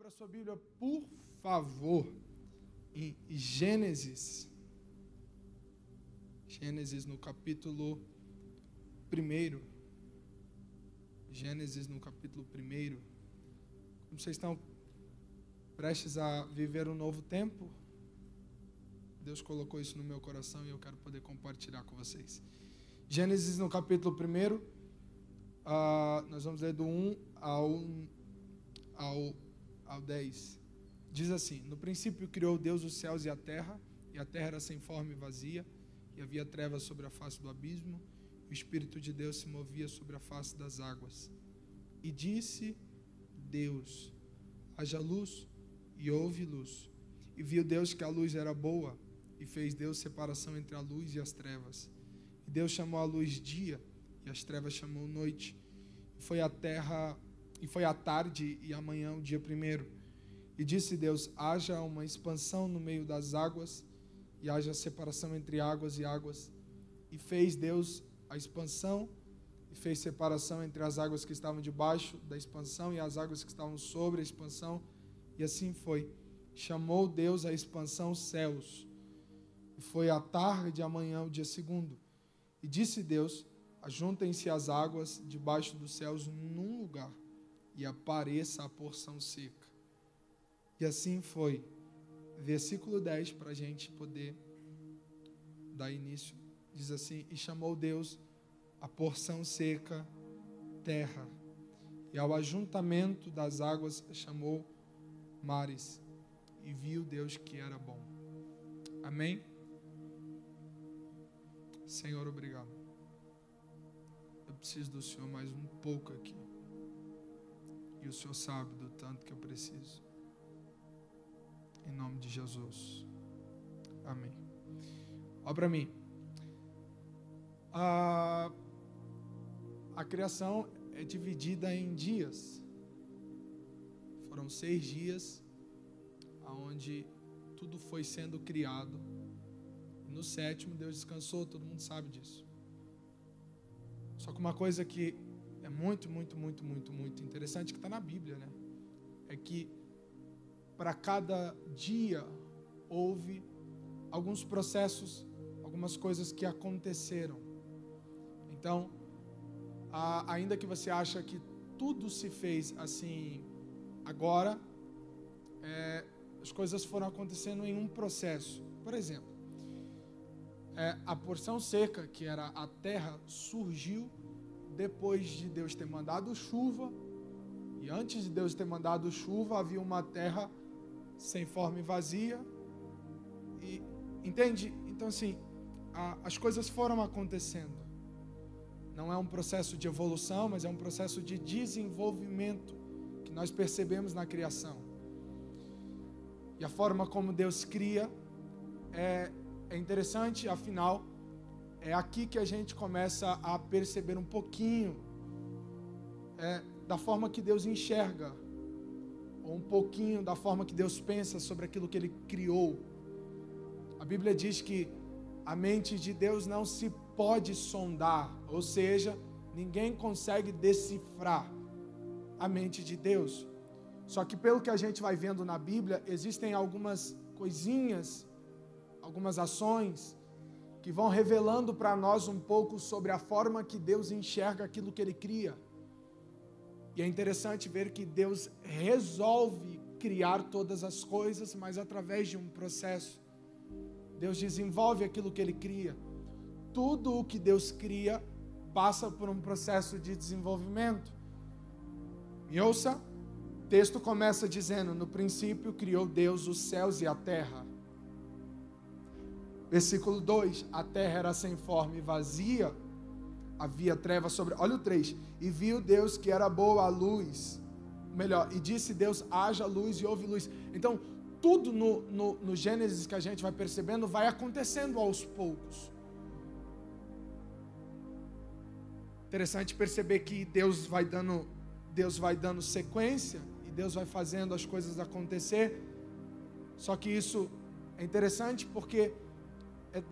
Abra sua Bíblia, por favor, em Gênesis. Gênesis no capítulo 1. Gênesis no capítulo 1. Como vocês estão prestes a viver um novo tempo, Deus colocou isso no meu coração e eu quero poder compartilhar com vocês. Gênesis no capítulo 1, uh, ah, nós vamos ler do 1 ao, ao ao 10. Diz assim: No princípio criou Deus os céus e a terra, e a terra era sem forma e vazia, e havia trevas sobre a face do abismo, e o Espírito de Deus se movia sobre a face das águas. E disse Deus: haja luz, e houve luz. E viu Deus que a luz era boa, e fez Deus separação entre a luz e as trevas. E Deus chamou a luz dia, e as trevas chamou noite. E foi a terra e foi à tarde e amanhã o dia primeiro. E disse Deus: haja uma expansão no meio das águas, e haja separação entre águas e águas. E fez Deus a expansão, e fez separação entre as águas que estavam debaixo da expansão e as águas que estavam sobre a expansão. E assim foi. Chamou Deus a expansão céus. E foi à tarde e amanhã o dia segundo. E disse Deus: ajuntem-se as águas debaixo dos céus num lugar e apareça a porção seca. E assim foi. Versículo 10, para a gente poder dar início. Diz assim: E chamou Deus a porção seca terra, e ao ajuntamento das águas chamou mares, e viu Deus que era bom. Amém? Senhor, obrigado. Eu preciso do Senhor mais um pouco aqui. E o Senhor sabe do tanto que eu preciso. Em nome de Jesus. Amém. Olha para mim. A, a criação é dividida em dias. Foram seis dias onde tudo foi sendo criado. No sétimo Deus descansou, todo mundo sabe disso. Só que uma coisa que é muito, muito, muito, muito, muito interessante que está na Bíblia, né? É que para cada dia houve alguns processos, algumas coisas que aconteceram. Então, a, ainda que você acha que tudo se fez assim agora, é, as coisas foram acontecendo em um processo. Por exemplo, é, a porção seca, que era a terra, surgiu depois de Deus ter mandado chuva, e antes de Deus ter mandado chuva, havia uma terra sem forma e vazia. E entende? Então assim, a, as coisas foram acontecendo. Não é um processo de evolução, mas é um processo de desenvolvimento que nós percebemos na criação. E a forma como Deus cria é, é interessante, afinal, é aqui que a gente começa a perceber um pouquinho é, da forma que Deus enxerga, ou um pouquinho da forma que Deus pensa sobre aquilo que Ele criou. A Bíblia diz que a mente de Deus não se pode sondar, ou seja, ninguém consegue decifrar a mente de Deus. Só que pelo que a gente vai vendo na Bíblia, existem algumas coisinhas, algumas ações, que vão revelando para nós um pouco sobre a forma que Deus enxerga aquilo que Ele cria. E é interessante ver que Deus resolve criar todas as coisas, mas através de um processo. Deus desenvolve aquilo que Ele cria. Tudo o que Deus cria passa por um processo de desenvolvimento. E ouça, o texto começa dizendo: No princípio criou Deus os céus e a terra. Versículo 2: A terra era sem forma e vazia, havia trevas sobre. Olha o 3: E viu Deus que era boa a luz. Melhor, e disse Deus: haja luz e houve luz. Então, tudo no, no, no Gênesis que a gente vai percebendo vai acontecendo aos poucos. Interessante perceber que Deus vai dando, Deus vai dando sequência e Deus vai fazendo as coisas acontecer. Só que isso é interessante porque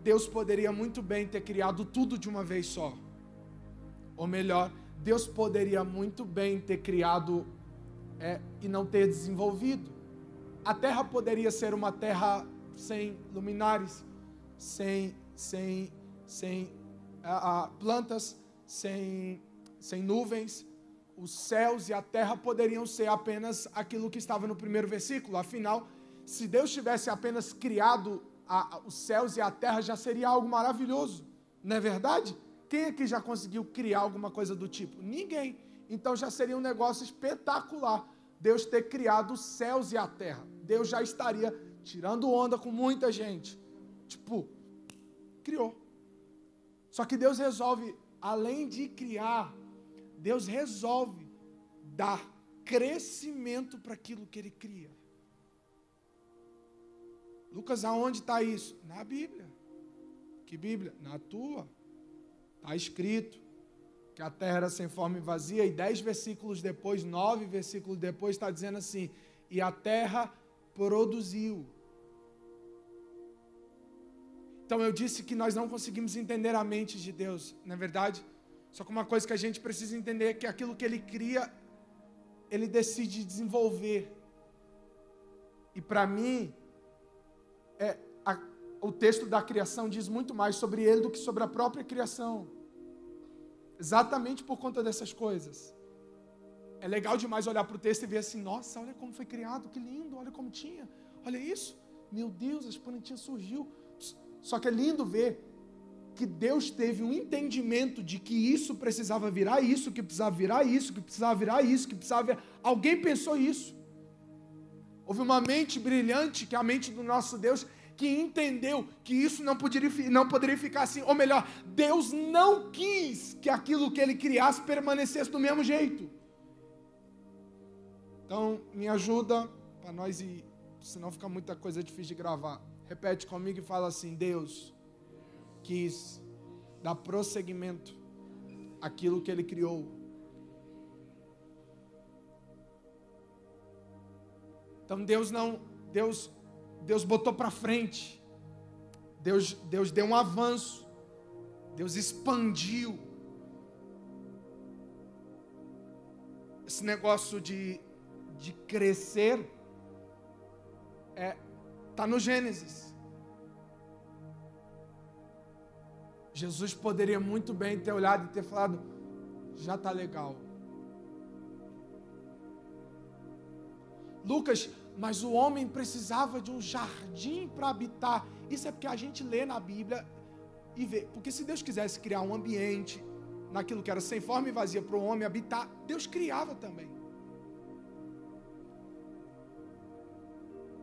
Deus poderia muito bem ter criado tudo de uma vez só. Ou melhor, Deus poderia muito bem ter criado é, e não ter desenvolvido. A terra poderia ser uma terra sem luminares, sem, sem, sem plantas, sem, sem nuvens. Os céus e a terra poderiam ser apenas aquilo que estava no primeiro versículo. Afinal, se Deus tivesse apenas criado a, os céus e a terra, já seria algo maravilhoso. Não é verdade? Quem aqui já conseguiu criar alguma coisa do tipo? Ninguém. Então já seria um negócio espetacular Deus ter criado os céus e a terra. Deus já estaria tirando onda com muita gente. Tipo, criou. Só que Deus resolve, além de criar, Deus resolve dar crescimento para aquilo que Ele cria. Lucas, aonde está isso? Na Bíblia. Que Bíblia? Na tua. Está escrito que a terra era sem forma e vazia, e dez versículos depois, nove versículos depois, está dizendo assim: e a terra produziu. Então eu disse que nós não conseguimos entender a mente de Deus, não é verdade? Só que uma coisa que a gente precisa entender é que aquilo que Ele cria, Ele decide desenvolver. E para mim, o texto da criação diz muito mais sobre Ele do que sobre a própria criação. Exatamente por conta dessas coisas. É legal demais olhar para o texto e ver assim: nossa, olha como foi criado, que lindo, olha como tinha, olha isso, meu Deus, a esponentinha surgiu. Só que é lindo ver que Deus teve um entendimento de que isso precisava virar isso, que precisava virar isso, que precisava virar isso, que precisava. Virar... Alguém pensou isso. Houve uma mente brilhante, que é a mente do nosso Deus, que entendeu que isso não poderia, não poderia ficar assim. Ou melhor, Deus não quis que aquilo que ele criasse permanecesse do mesmo jeito. Então, me ajuda para nós ir, senão fica muita coisa difícil de gravar. Repete comigo e fala assim: Deus quis dar prosseguimento àquilo que Ele criou. Então Deus não, Deus, Deus botou para frente. Deus, Deus deu um avanço. Deus expandiu. Esse negócio de, de crescer é Está no Gênesis. Jesus poderia muito bem ter olhado e ter falado: já está legal. Lucas, mas o homem precisava de um jardim para habitar. Isso é porque a gente lê na Bíblia e vê. Porque se Deus quisesse criar um ambiente naquilo que era sem forma e vazia para o homem habitar, Deus criava também.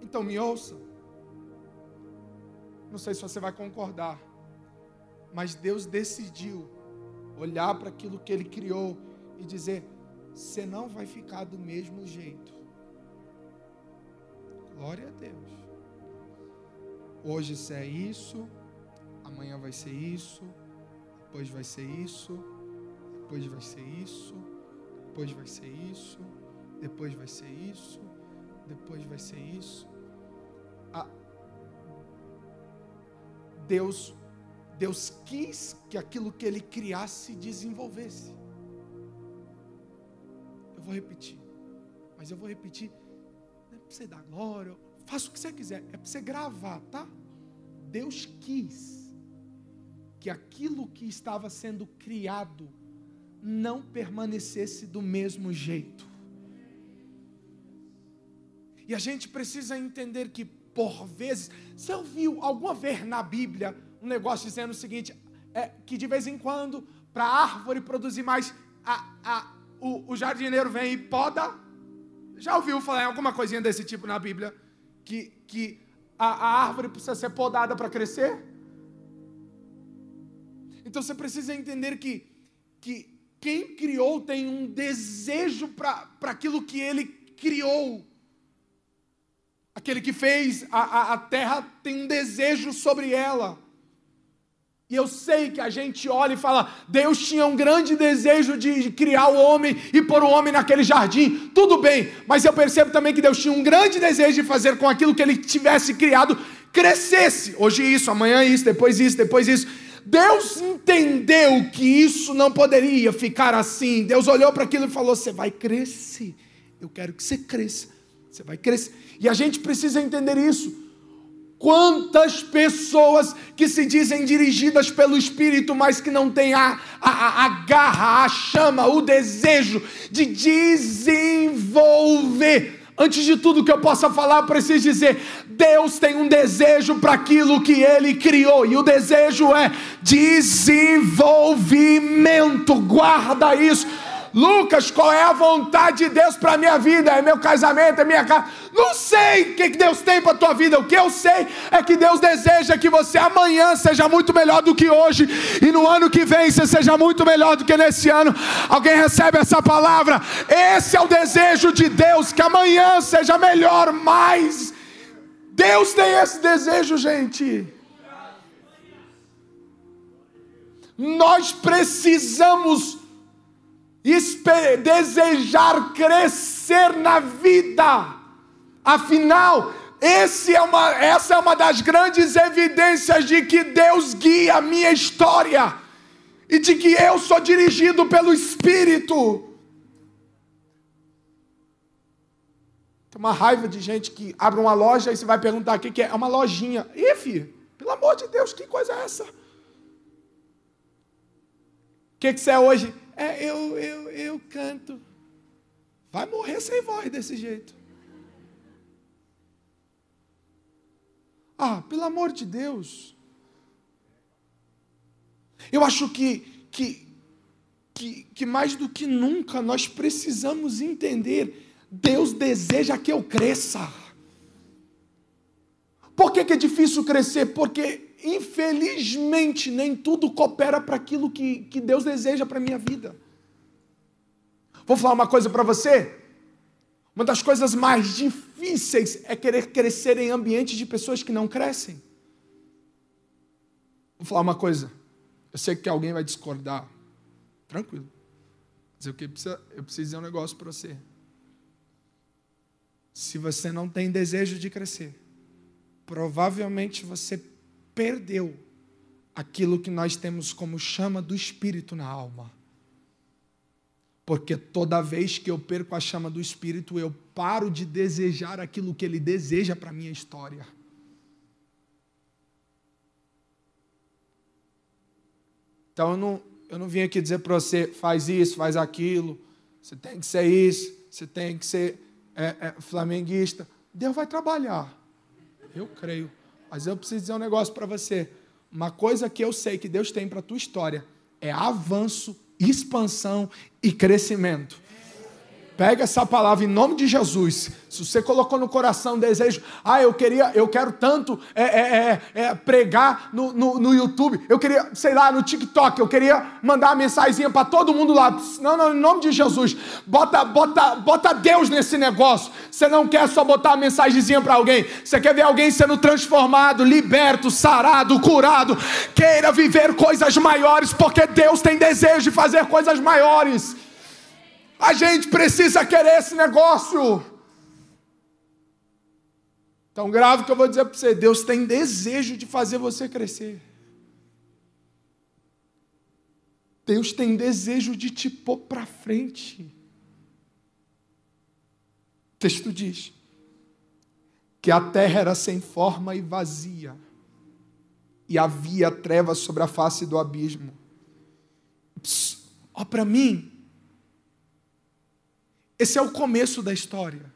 Então me ouça. Não sei se você vai concordar, mas Deus decidiu olhar para aquilo que Ele criou e dizer: você não vai ficar do mesmo jeito. Glória a Deus. Hoje isso é isso, amanhã vai ser isso, depois vai ser isso, depois vai ser isso, depois vai ser isso, depois vai ser isso, depois vai ser isso. Deus, Deus quis que aquilo que ele criasse desenvolvesse. Eu vou repetir, mas eu vou repetir, para você dar glória, faça o que você quiser, é para você gravar, tá? Deus quis que aquilo que estava sendo criado não permanecesse do mesmo jeito. E a gente precisa entender que por vezes. Você ouviu alguma vez na Bíblia um negócio dizendo o seguinte: é, que de vez em quando, para a árvore produzir mais, a, a, o, o jardineiro vem e poda? Já ouviu falar em alguma coisinha desse tipo na Bíblia? Que, que a, a árvore precisa ser podada para crescer? Então você precisa entender que, que quem criou tem um desejo para aquilo que ele criou. Aquele que fez a, a, a terra tem um desejo sobre ela. E eu sei que a gente olha e fala: Deus tinha um grande desejo de criar o homem e pôr o homem naquele jardim. Tudo bem, mas eu percebo também que Deus tinha um grande desejo de fazer com aquilo que ele tivesse criado crescesse. Hoje isso, amanhã isso, depois isso, depois isso. Deus entendeu que isso não poderia ficar assim. Deus olhou para aquilo e falou: Você vai crescer Eu quero que você cresça. Você vai crescer. E a gente precisa entender isso. Quantas pessoas que se dizem dirigidas pelo Espírito, mas que não têm a, a, a garra, a chama, o desejo de desenvolver. Antes de tudo que eu possa falar, preciso dizer: Deus tem um desejo para aquilo que Ele criou, e o desejo é desenvolvimento. Guarda isso Lucas, qual é a vontade de Deus para a minha vida? É meu casamento, é minha casa. Não sei o que Deus tem para a tua vida. O que eu sei é que Deus deseja que você amanhã seja muito melhor do que hoje. E no ano que vem você seja muito melhor do que nesse ano. Alguém recebe essa palavra? Esse é o desejo de Deus, que amanhã seja melhor, mais. Deus tem esse desejo, gente. Nós precisamos desejar crescer na vida. Afinal, é uma, essa é uma das grandes evidências de que Deus guia a minha história e de que eu sou dirigido pelo Espírito. Tem uma raiva de gente que abre uma loja e você vai perguntar o que, é. É uma lojinha. Ih, filho, pelo amor de Deus, que coisa é essa? O que, que você é hoje? É, eu, eu, eu canto. Vai morrer sem voz desse jeito. Ah, pelo amor de Deus. Eu acho que, que, que, que mais do que nunca nós precisamos entender: Deus deseja que eu cresça. Por que, que é difícil crescer? Porque infelizmente, nem tudo coopera para aquilo que, que Deus deseja para a minha vida. Vou falar uma coisa para você. Uma das coisas mais difíceis é querer crescer em ambientes de pessoas que não crescem. Vou falar uma coisa. Eu sei que alguém vai discordar. Tranquilo. Mas eu, preciso, eu preciso dizer um negócio para você. Se você não tem desejo de crescer, provavelmente você perdeu aquilo que nós temos como chama do Espírito na alma. Porque toda vez que eu perco a chama do Espírito, eu paro de desejar aquilo que Ele deseja para a minha história. Então eu não, eu não vim aqui dizer para você, faz isso, faz aquilo, você tem que ser isso, você tem que ser é, é, flamenguista. Deus vai trabalhar. Eu creio. Mas eu preciso dizer um negócio para você. Uma coisa que eu sei que Deus tem para a tua história é avanço, expansão e crescimento. Pega essa palavra em nome de Jesus. Se você colocou no coração desejo, ah, eu queria, eu quero tanto é, é, é, é, pregar no, no, no, YouTube, eu queria, sei lá, no TikTok, eu queria mandar uma mensagem para todo mundo lá. Não, não, em nome de Jesus, bota, bota, bota Deus nesse negócio. Você não quer só botar uma mensagenzinha para alguém, você quer ver alguém sendo transformado, liberto, sarado, curado. Queira viver coisas maiores, porque Deus tem desejo de fazer coisas maiores. A gente precisa querer esse negócio. Tão grave que eu vou dizer para você: Deus tem desejo de fazer você crescer. Deus tem desejo de te pôr para frente. O texto diz que a terra era sem forma e vazia, e havia trevas sobre a face do abismo. Ó, para mim, esse é o começo da história.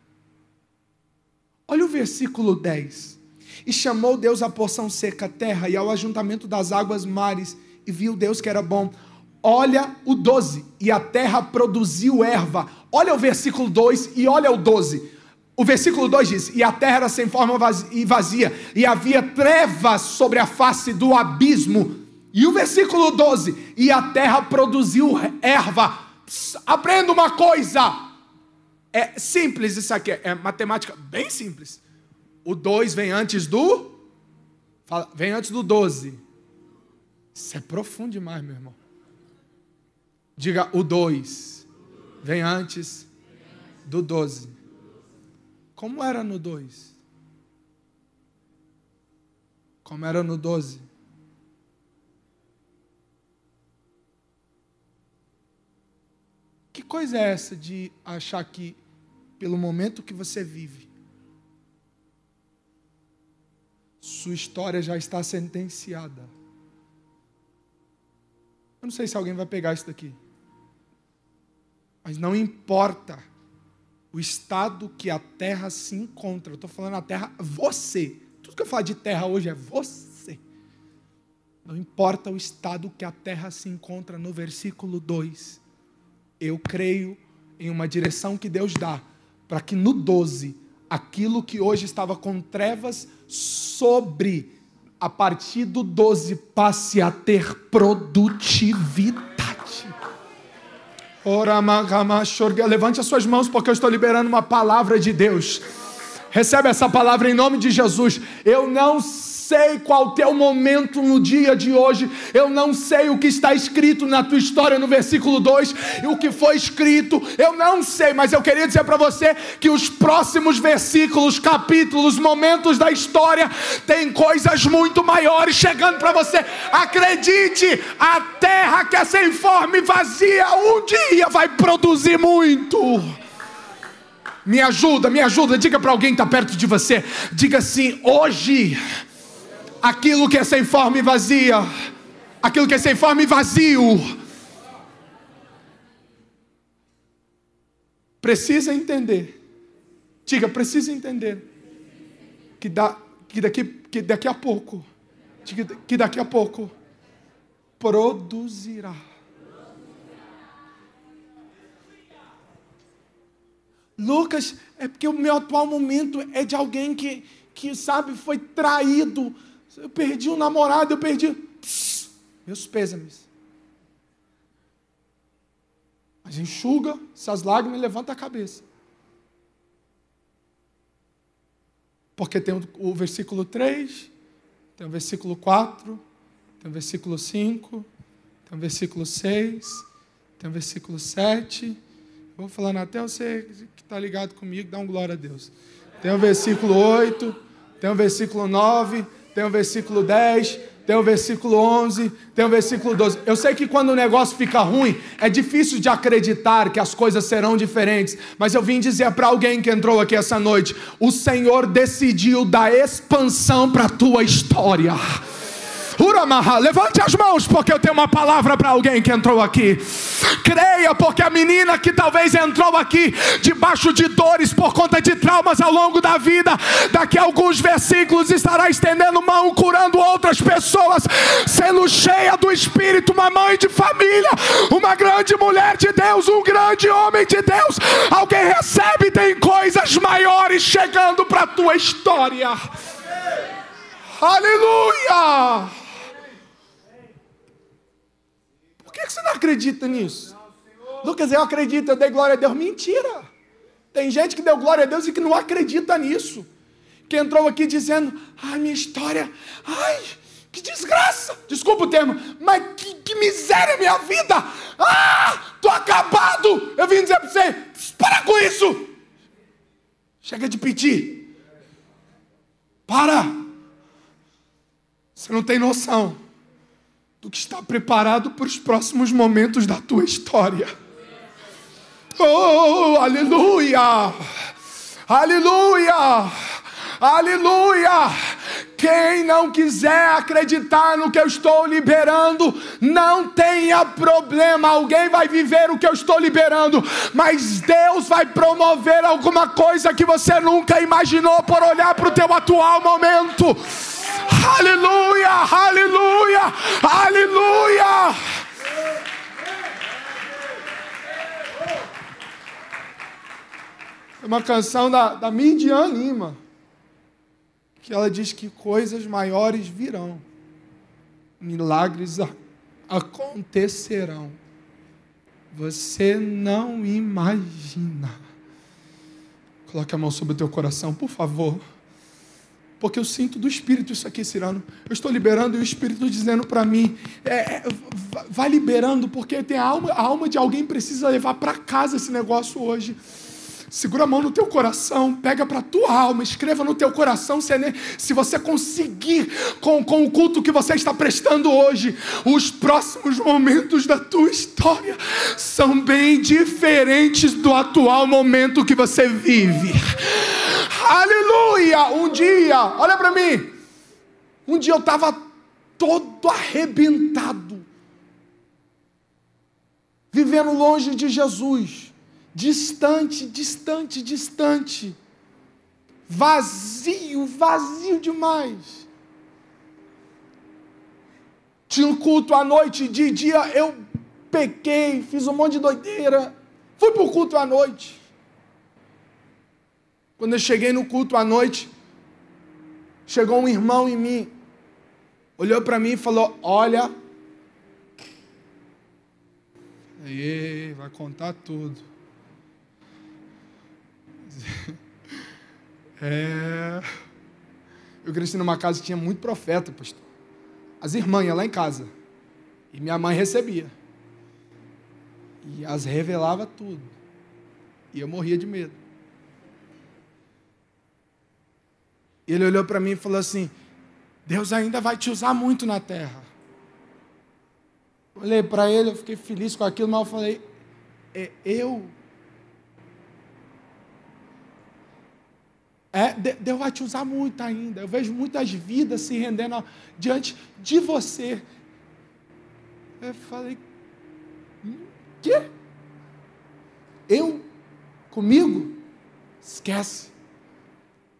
Olha o versículo 10. E chamou Deus a porção seca terra e ao ajuntamento das águas mares, e viu Deus que era bom. Olha o 12. E a terra produziu erva. Olha o versículo 2 e olha o 12. O versículo 2 diz: E a terra era sem forma e vazia, e havia trevas sobre a face do abismo. E o versículo 12: E a terra produziu erva. Aprenda uma coisa: é simples isso aqui, é matemática bem simples. O 2 vem antes do. Fala, vem antes do 12. Isso é profundo demais, meu irmão. Diga o 2. Vem antes do 12. Como era no 2? Como era no 12? Que coisa é essa de achar que pelo momento que você vive, sua história já está sentenciada. Eu não sei se alguém vai pegar isso daqui. Mas não importa o estado que a terra se encontra. Eu estou falando a terra, você. Tudo que eu falo de terra hoje é você. Não importa o estado que a terra se encontra no versículo 2. Eu creio em uma direção que Deus dá, para que no 12, aquilo que hoje estava com trevas sobre, a partir do 12, passe a ter produtividade. Levante as suas mãos, porque eu estou liberando uma palavra de Deus. Recebe essa palavra em nome de Jesus. Eu não sei qual o teu momento no dia de hoje, eu não sei o que está escrito na tua história no versículo 2 e o que foi escrito, eu não sei, mas eu queria dizer para você que os próximos versículos, capítulos, momentos da história tem coisas muito maiores chegando para você. Acredite, a terra que é sem forma e vazia um dia vai produzir muito. Me ajuda, me ajuda. Diga para alguém que está perto de você. Diga assim: hoje aquilo que é sem forma e vazia, aquilo que é sem forma e vazio, precisa entender. Diga, precisa entender que, da, que, daqui, que daqui a pouco, que daqui a pouco produzirá. Lucas, é porque o meu atual momento é de alguém que, que sabe, foi traído, eu perdi um namorado, eu perdi. Pss, meus pêsames. Mas enxuga essas lágrimas e levanta a cabeça. Porque tem o versículo 3, tem o versículo 4, tem o versículo 5, tem o versículo 6, tem o versículo 7. vou falando até você que está ligado comigo, dá um glória a Deus. Tem o versículo 8, tem o versículo 9, tem o versículo 10, tem o versículo 11, tem o versículo 12. Eu sei que quando o negócio fica ruim, é difícil de acreditar que as coisas serão diferentes, mas eu vim dizer para alguém que entrou aqui essa noite: o Senhor decidiu dar expansão para a tua história. Levante as mãos, porque eu tenho uma palavra para alguém que entrou aqui. Creia, porque a menina que talvez entrou aqui debaixo de dores por conta de traumas ao longo da vida, daqui a alguns versículos estará estendendo mão, curando outras pessoas, sendo cheia do Espírito, uma mãe de família, uma grande mulher de Deus, um grande homem de Deus. Alguém recebe, tem coisas maiores chegando para a tua história. Aleluia! Que, que você não acredita nisso? Lucas, eu acredito, eu dei glória a Deus. Mentira! Tem gente que deu glória a Deus e que não acredita nisso. Que entrou aqui dizendo: ai, minha história, ai, que desgraça! Desculpa o termo, mas que, que miséria minha vida! Ah, tô acabado! Eu vim dizer para você: para com isso! Chega de pedir. Para! Você não tem noção do que está preparado para os próximos momentos da tua história. Oh, aleluia! Aleluia! Aleluia! Quem não quiser acreditar no que eu estou liberando, não tenha problema. Alguém vai viver o que eu estou liberando, mas Deus vai promover alguma coisa que você nunca imaginou por olhar para o teu atual momento. Aleluia, aleluia, aleluia. É uma canção da, da Midian Lima, que ela diz que coisas maiores virão, milagres acontecerão. Você não imagina. Coloque a mão sobre o teu coração, por favor. Porque eu sinto do Espírito isso aqui, Cirano. Eu estou liberando e o Espírito dizendo para mim: é, é, vai liberando, porque tem a alma, a alma de alguém precisa levar para casa esse negócio hoje. Segura a mão no teu coração, pega para a tua alma, escreva no teu coração se, é se você conseguir, com, com o culto que você está prestando hoje, os próximos momentos da tua história são bem diferentes do atual momento que você vive. Aleluia! Um dia, olha para mim, um dia eu estava todo arrebentado, vivendo longe de Jesus distante, distante, distante, vazio, vazio demais. Tinha um culto à noite, de dia eu pequei, fiz um monte de doideira, fui para o culto à noite. Quando eu cheguei no culto à noite, chegou um irmão em mim, olhou para mim e falou: Olha, aí, vai contar tudo. É... Eu cresci numa casa que tinha muito profeta, pastor. As irmãs lá em casa. E minha mãe recebia. E as revelava tudo. E eu morria de medo. Ele olhou para mim e falou assim: Deus ainda vai te usar muito na terra. Olhei para ele, eu fiquei feliz com aquilo, mas eu falei: é, eu É, Deus vai te usar muito ainda. Eu vejo muitas vidas se rendendo diante de você. Eu falei, hum, quê? Eu? Comigo? Esquece.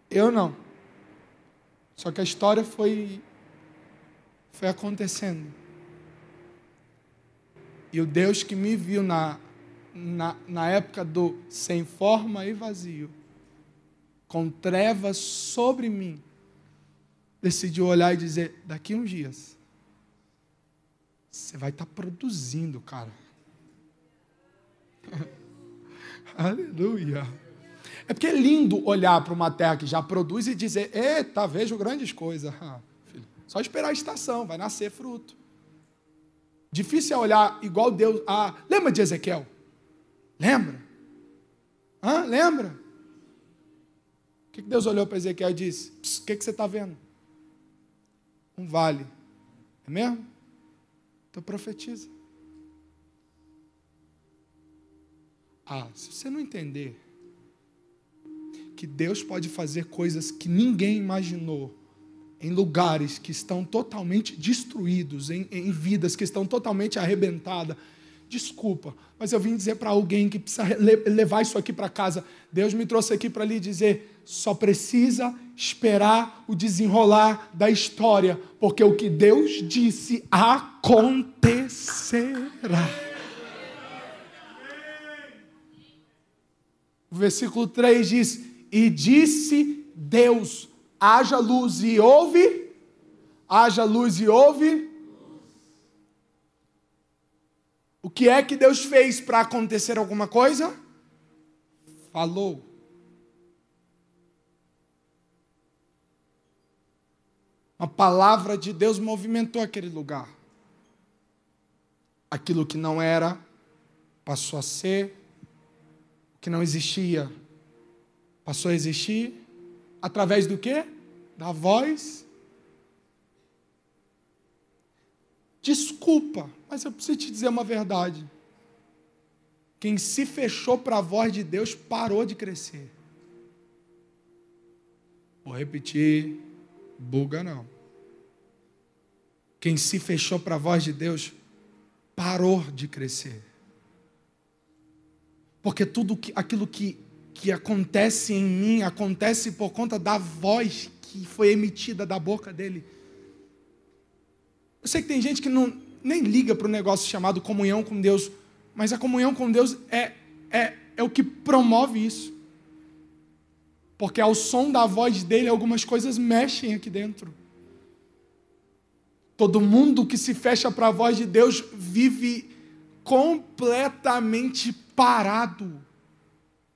Eu não. Só que a história foi, foi acontecendo. E o Deus que me viu na, na, na época do sem forma e vazio, com trevas sobre mim, decidiu olhar e dizer: daqui uns dias, você vai estar tá produzindo, cara. Aleluia. É porque é lindo olhar para uma terra que já produz e dizer: eita, vejo grandes coisas. Ah, só esperar a estação, vai nascer fruto. Difícil é olhar igual Deus. Ah, lembra de Ezequiel? Lembra? Hã? Lembra? Que Deus olhou para Ezequiel e disse: O que, que você está vendo? Um vale. É mesmo? Então profetiza. Ah, se você não entender que Deus pode fazer coisas que ninguém imaginou, em lugares que estão totalmente destruídos, em, em vidas que estão totalmente arrebentadas, desculpa, mas eu vim dizer para alguém que precisa levar isso aqui para casa. Deus me trouxe aqui para lhe dizer: só precisa esperar o desenrolar da história, porque o que Deus disse acontecerá. O versículo 3 diz: E disse Deus: haja luz e ouve, haja luz e ouve. O que é que Deus fez para acontecer alguma coisa? Falou. Uma palavra de Deus movimentou aquele lugar. Aquilo que não era passou a ser, o que não existia passou a existir através do quê? Da voz. Desculpa, mas eu preciso te dizer uma verdade. Quem se fechou para a voz de Deus parou de crescer. Vou repetir buga não. Quem se fechou para a voz de Deus parou de crescer. Porque tudo que, aquilo que, que acontece em mim acontece por conta da voz que foi emitida da boca dele. Eu sei que tem gente que não, nem liga para o negócio chamado comunhão com Deus, mas a comunhão com Deus é, é, é o que promove isso. Porque ao som da voz dele, algumas coisas mexem aqui dentro. Todo mundo que se fecha para a voz de Deus vive completamente parado.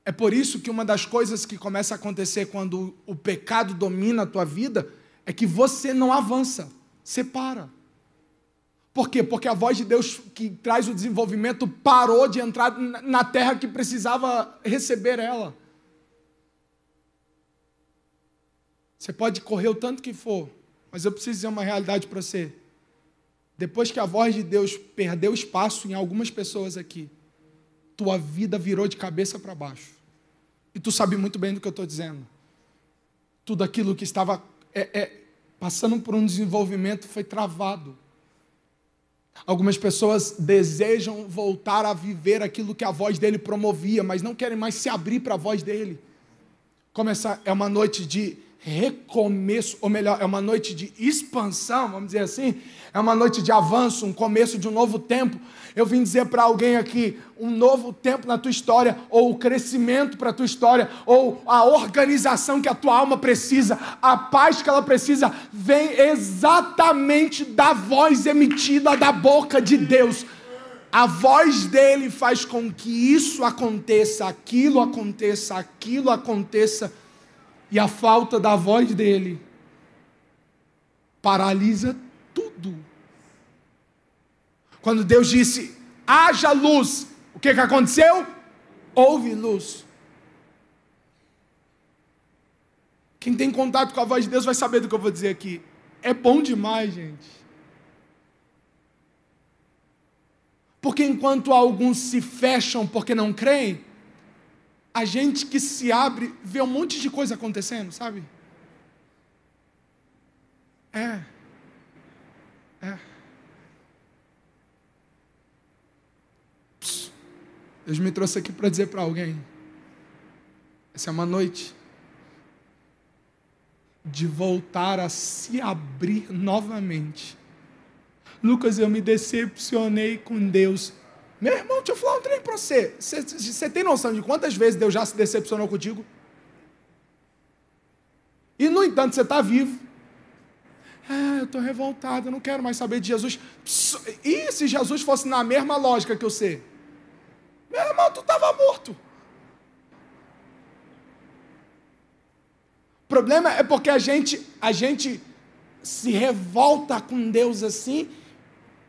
É por isso que uma das coisas que começa a acontecer quando o pecado domina a tua vida é que você não avança, você para. Por quê? Porque a voz de Deus que traz o desenvolvimento parou de entrar na terra que precisava receber ela. Você pode correr o tanto que for, mas eu preciso dizer uma realidade para você. Depois que a voz de Deus perdeu espaço em algumas pessoas aqui, tua vida virou de cabeça para baixo. E tu sabe muito bem do que eu estou dizendo. Tudo aquilo que estava é, é, passando por um desenvolvimento foi travado. Algumas pessoas desejam voltar a viver aquilo que a voz dele promovia, mas não querem mais se abrir para a voz dele. Como essa é uma noite de recomeço, ou melhor, é uma noite de expansão, vamos dizer assim, é uma noite de avanço, um começo de um novo tempo. Eu vim dizer para alguém aqui, um novo tempo na tua história, ou o crescimento para a tua história, ou a organização que a tua alma precisa, a paz que ela precisa, vem exatamente da voz emitida da boca de Deus. A voz dele faz com que isso aconteça, aquilo aconteça, aquilo aconteça e a falta da voz dele paralisa tudo. Quando Deus disse: haja luz, o que, que aconteceu? Houve luz. Quem tem contato com a voz de Deus vai saber do que eu vou dizer aqui. É bom demais, gente. Porque enquanto alguns se fecham porque não creem, a gente que se abre vê um monte de coisa acontecendo, sabe? É. É. Deus me trouxe aqui para dizer para alguém: essa é uma noite de voltar a se abrir novamente. Lucas, eu me decepcionei com Deus meu irmão, deixa eu falar um trem para você. você. Você tem noção de quantas vezes Deus já se decepcionou contigo? E, no entanto, você está vivo. Ah, eu estou revoltado, eu não quero mais saber de Jesus. E se Jesus fosse na mesma lógica que sei? Meu irmão, tu estava morto. O problema é porque a gente, a gente se revolta com Deus assim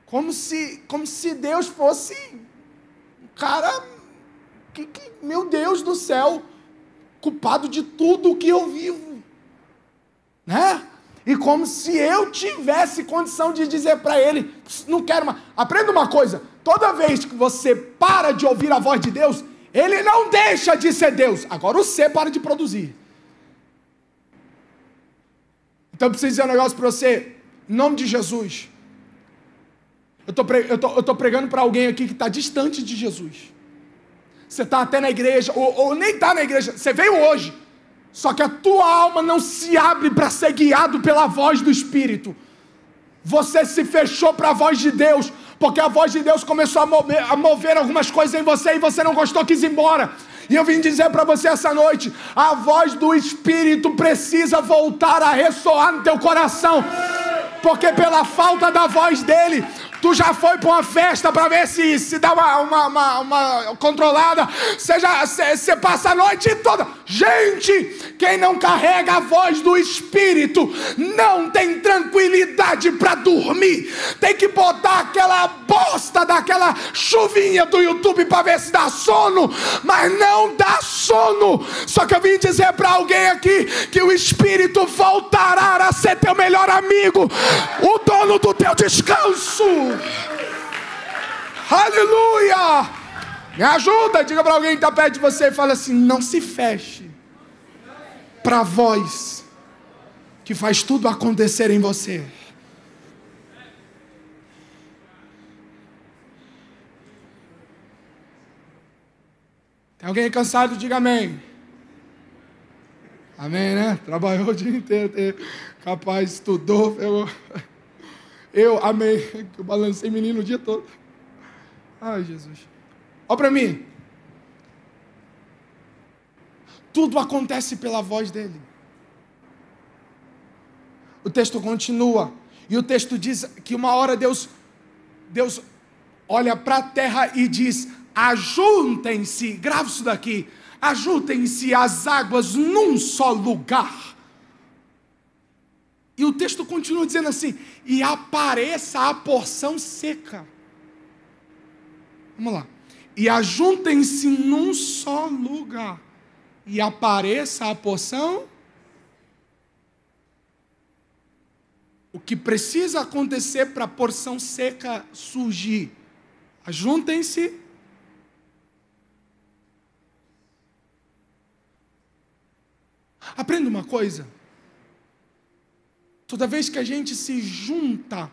como se, como se Deus fosse cara, que, que, meu Deus do céu, culpado de tudo que eu vivo. Né? E como se eu tivesse condição de dizer para ele: não quero mais. Aprenda uma coisa: toda vez que você para de ouvir a voz de Deus, ele não deixa de ser Deus. Agora você para de produzir. Então eu preciso dizer um negócio para você, em nome de Jesus. Eu tô, eu tô, eu tô pregando para alguém aqui que está distante de Jesus. Você está até na igreja, ou, ou nem está na igreja, você veio hoje. Só que a tua alma não se abre para ser guiado pela voz do Espírito. Você se fechou para a voz de Deus, porque a voz de Deus começou a mover, a mover algumas coisas em você e você não gostou, quis ir embora. E eu vim dizer para você essa noite: a voz do Espírito precisa voltar a ressoar no teu coração, porque pela falta da voz dele, Tu já foi para uma festa para ver se, se dá uma, uma, uma, uma controlada. Você, já, você, você passa a noite toda. Gente, quem não carrega a voz do Espírito não tem tranquilidade para dormir. Tem que botar aquela bosta daquela chuvinha do YouTube para ver se dá sono, mas não dá sono. Só que eu vim dizer para alguém aqui que o Espírito voltará a ser teu melhor amigo, o dono do teu descanso. Aleluia! Me ajuda, diga para alguém que está perto de você e fala assim: não se feche para a voz que faz tudo acontecer em você. Tem alguém cansado? Diga amém. Amém, né? Trabalhou o dia inteiro, capaz, estudou, pegou. Eu amei, que eu balancei menino o dia todo. Ai, Jesus. Olha para mim. Tudo acontece pela voz dele. O texto continua. E o texto diz que uma hora Deus, Deus olha para a terra e diz: ajuntem-se, grave isso daqui, ajuntem-se as águas num só lugar. E o texto continua dizendo assim: e apareça a porção seca. Vamos lá. E ajuntem-se num só lugar. E apareça a porção. que precisa acontecer para a porção seca surgir? Ajuntem-se. Aprenda uma coisa. Toda vez que a gente se junta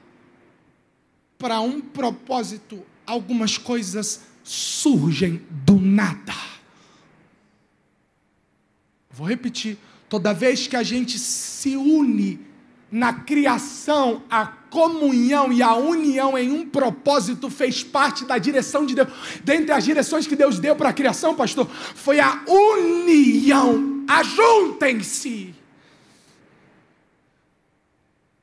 para um propósito, algumas coisas surgem do nada. Vou repetir. Toda vez que a gente se une na criação, a comunhão e a união em um propósito fez parte da direção de Deus. Dentre as direções que Deus deu para a criação, pastor, foi a união. Ajuntem-se.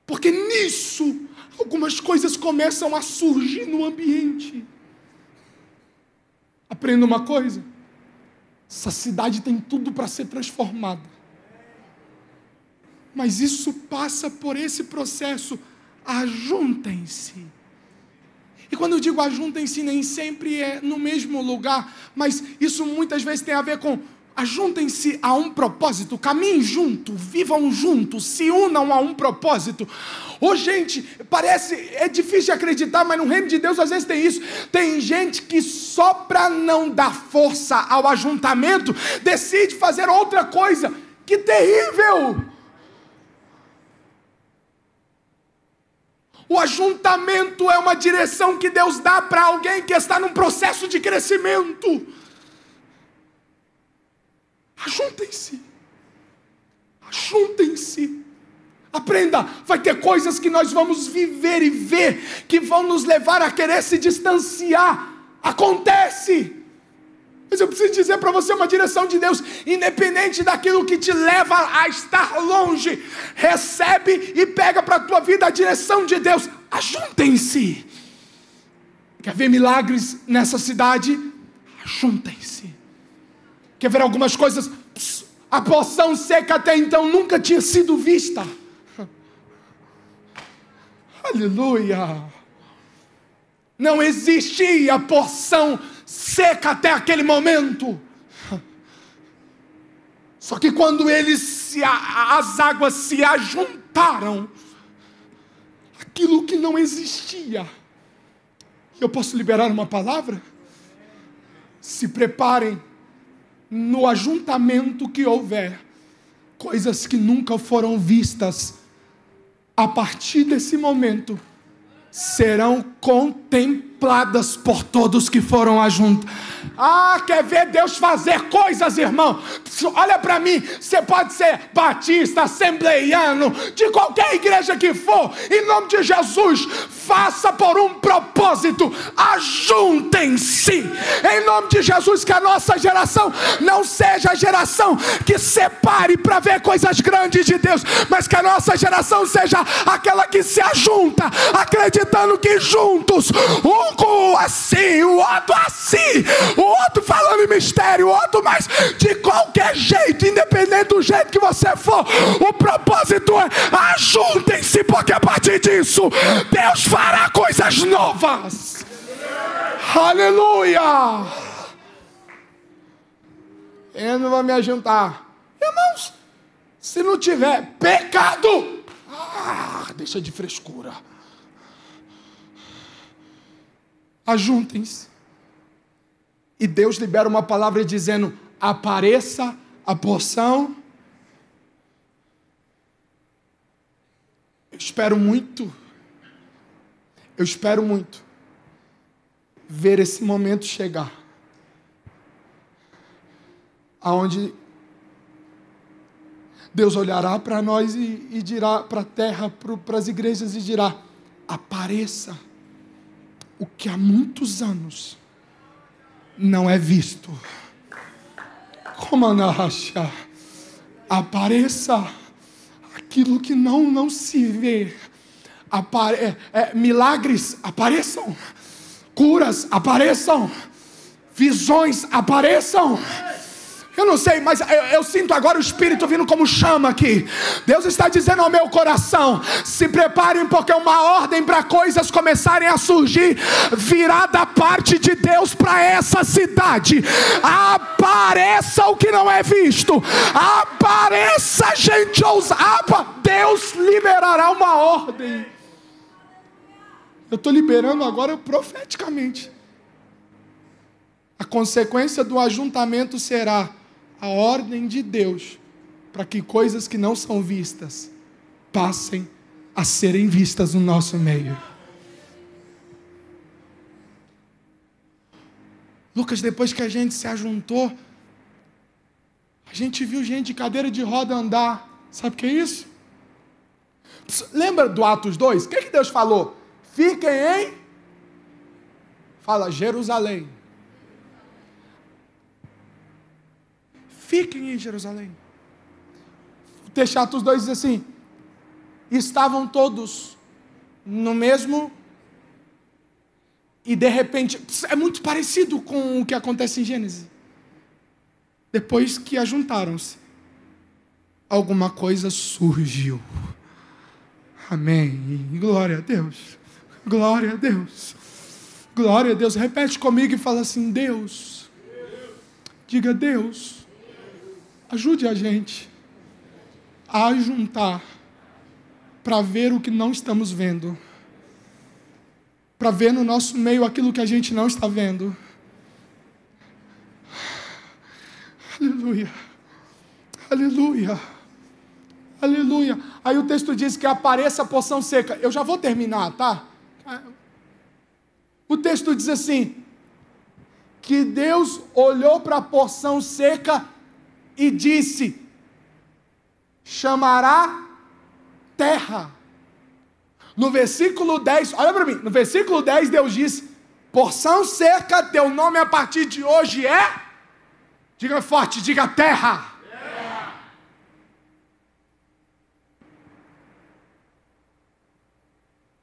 Porque nisso algumas coisas começam a surgir no ambiente. Aprenda uma coisa: essa cidade tem tudo para ser transformada. Mas isso passa por esse processo. Ajuntem-se. E quando eu digo ajuntem-se, nem sempre é no mesmo lugar, mas isso muitas vezes tem a ver com ajuntem-se a um propósito, caminhem junto, vivam juntos, se unam a um propósito. Ô, gente, parece, é difícil acreditar, mas no reino de Deus às vezes tem isso. Tem gente que só para não dar força ao ajuntamento, decide fazer outra coisa. Que terrível! O ajuntamento é uma direção que Deus dá para alguém que está num processo de crescimento. Ajuntem-se. Ajuntem-se. Aprenda, vai ter coisas que nós vamos viver e ver que vão nos levar a querer se distanciar. Acontece. Mas eu preciso dizer para você uma direção de Deus, independente daquilo que te leva a estar longe, recebe e pega para a tua vida a direção de Deus. Ajuntem-se. Quer ver milagres nessa cidade? Ajuntem-se. Quer ver algumas coisas? A porção seca até então nunca tinha sido vista. Aleluia! Não existia porção seca até aquele momento. Só que quando eles se, as águas se ajuntaram, aquilo que não existia. Eu posso liberar uma palavra? Se preparem no ajuntamento que houver, coisas que nunca foram vistas, a partir desse momento, serão contempladas por todos que foram ajuntados. Ah, quer ver Deus fazer coisas, irmão? Olha para mim, você pode ser batista, assembleiano, de qualquer igreja que for, em nome de Jesus, faça por um propósito, ajuntem-se, em nome de Jesus, que a nossa geração não seja a geração que separe para ver coisas grandes de Deus, mas que a nossa geração seja aquela que se ajunta, acreditando que juntos, um com assim, o outro assim, o outro falando em mistério, o outro, mas de qualquer jeito, independente do jeito que você for, o propósito é ajuntem-se, porque a partir disso, Deus fará coisas novas. Aleluia! Eu não vou me ajuntar. Irmãos, se não tiver pecado, ah, deixa de frescura. Ajuntem-se. E Deus libera uma palavra dizendo: apareça a porção. Eu espero muito, eu espero muito ver esse momento chegar. Aonde Deus olhará para nós e, e dirá para a terra, para as igrejas e dirá: apareça o que há muitos anos não é visto. Como Anahasha, apareça aquilo que não, não se vê. Apare, é, é, milagres apareçam, curas apareçam, visões apareçam eu não sei, mas eu, eu, sinto agora o Espírito vindo como chama aqui. Deus está dizendo ao meu coração: se preparem, porque uma ordem para coisas começarem a surgir virá da parte de Deus para essa cidade. Apareça o que não é visto, apareça gente ousada. Deus liberará uma ordem. Eu estou liberando agora profeticamente. A consequência do ajuntamento será a ordem de Deus para que coisas que não são vistas passem a serem vistas no nosso meio. Lucas, depois que a gente se ajuntou, a gente viu gente de cadeira de roda andar. Sabe o que é isso? Lembra do Atos 2? O que, é que Deus falou? Fiquem em. Fala, Jerusalém. Fiquem em Jerusalém. O texto Atos 2 diz assim: estavam todos no mesmo. E de repente, é muito parecido com o que acontece em Gênesis. Depois que ajuntaram-se, alguma coisa surgiu. Amém. Glória a Deus. Glória a Deus. Glória a Deus. Repete comigo e fala assim: Deus. Diga Deus. Ajude a gente a juntar para ver o que não estamos vendo. Para ver no nosso meio aquilo que a gente não está vendo. Aleluia. Aleluia. Aleluia. Aí o texto diz que apareça a porção seca. Eu já vou terminar, tá? O texto diz assim: que Deus olhou para a porção seca e disse: chamará terra. No versículo 10, olha para mim, no versículo 10 Deus diz: porção seca, teu nome a partir de hoje é. Diga forte, diga terra.